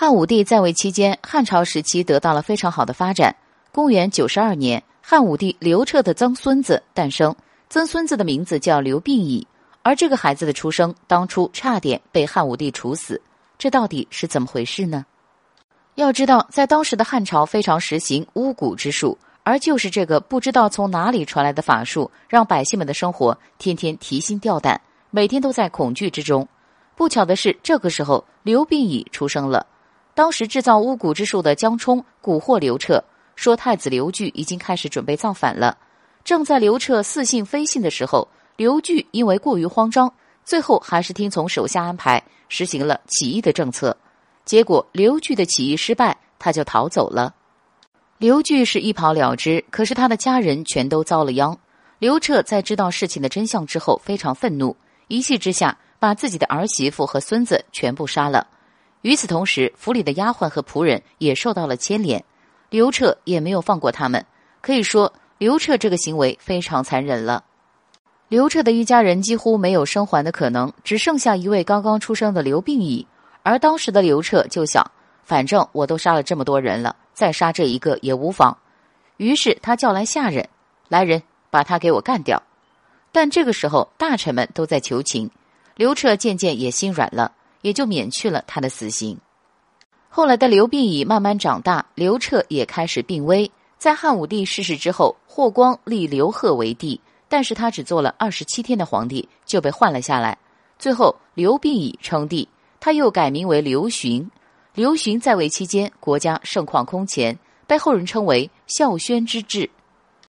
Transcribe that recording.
汉武帝在位期间，汉朝时期得到了非常好的发展。公元九十二年，汉武帝刘彻的曾孙子诞生，曾孙子的名字叫刘病已。而这个孩子的出生，当初差点被汉武帝处死，这到底是怎么回事呢？要知道，在当时的汉朝非常实行巫蛊之术，而就是这个不知道从哪里传来的法术，让百姓们的生活天天提心吊胆，每天都在恐惧之中。不巧的是，这个时候刘病已出生了。当时制造巫蛊之术的江充蛊惑刘彻，说太子刘据已经开始准备造反了。正在刘彻似信非信的时候，刘据因为过于慌张，最后还是听从手下安排，实行了起义的政策。结果刘据的起义失败，他就逃走了。刘据是一跑了之，可是他的家人全都遭了殃。刘彻在知道事情的真相之后，非常愤怒，一气之下把自己的儿媳妇和孙子全部杀了。与此同时，府里的丫鬟和仆人也受到了牵连，刘彻也没有放过他们。可以说，刘彻这个行为非常残忍了。刘彻的一家人几乎没有生还的可能，只剩下一位刚刚出生的刘病已。而当时的刘彻就想，反正我都杀了这么多人了，再杀这一个也无妨。于是他叫来下人，来人把他给我干掉。但这个时候大臣们都在求情，刘彻渐渐也心软了。也就免去了他的死刑。后来的刘病已慢慢长大，刘彻也开始病危。在汉武帝逝世之后，霍光立刘贺为帝，但是他只做了二十七天的皇帝就被换了下来。最后刘病已称帝，他又改名为刘询。刘询在位期间，国家盛况空前，被后人称为孝宣之治。